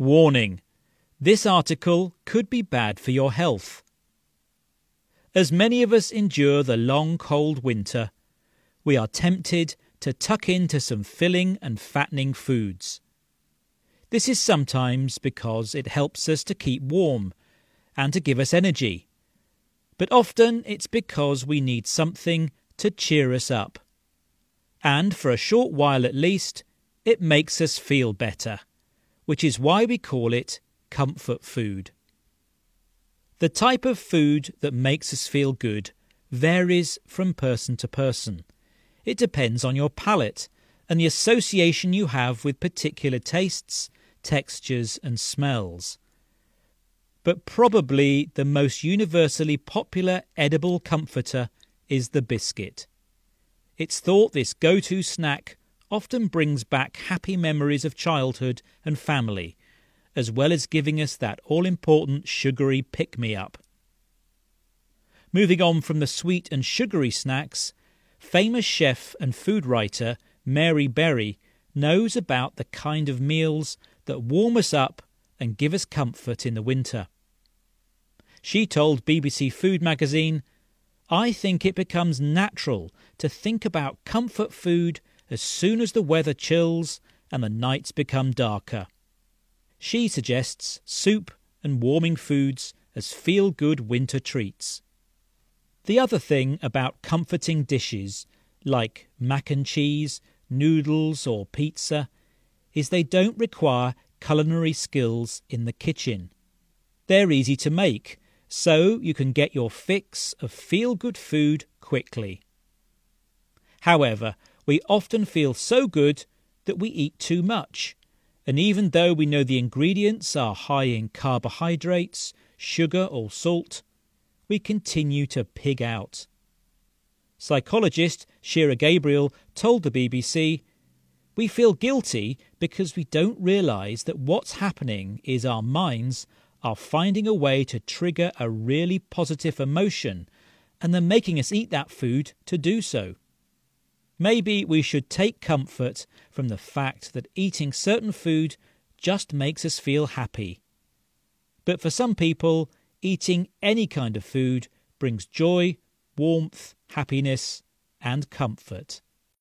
Warning this article could be bad for your health. As many of us endure the long cold winter, we are tempted to tuck into some filling and fattening foods. This is sometimes because it helps us to keep warm and to give us energy, but often it's because we need something to cheer us up. And for a short while at least, it makes us feel better, which is why we call it comfort food. The type of food that makes us feel good varies from person to person. It depends on your palate and the association you have with particular tastes, textures, and smells. But probably the most universally popular edible comforter is the biscuit. It's thought this go to snack often brings back happy memories of childhood and family, as well as giving us that all important sugary pick me up. Moving on from the sweet and sugary snacks, famous chef and food writer Mary Berry knows about the kind of meals that warm us up and give us comfort in the winter. She told BBC Food magazine, I think it becomes natural to think about comfort food as soon as the weather chills and the nights become darker. She suggests soup and warming foods as feel good winter treats. The other thing about comforting dishes, like mac and cheese, noodles, or pizza, is they don't require culinary skills in the kitchen. They're easy to make, so you can get your fix of feel good food quickly. However, we often feel so good that we eat too much and even though we know the ingredients are high in carbohydrates, sugar, or salt, we continue to pig out. Psychologist Shira Gabriel told the BBC, We feel guilty because we don't realise that what's happening is our minds are finding a way to trigger a really positive emotion and they're making us eat that food to do so. Maybe we should take comfort from the fact that eating certain food just makes us feel happy. But for some people, eating any kind of food brings joy, warmth, happiness, and comfort.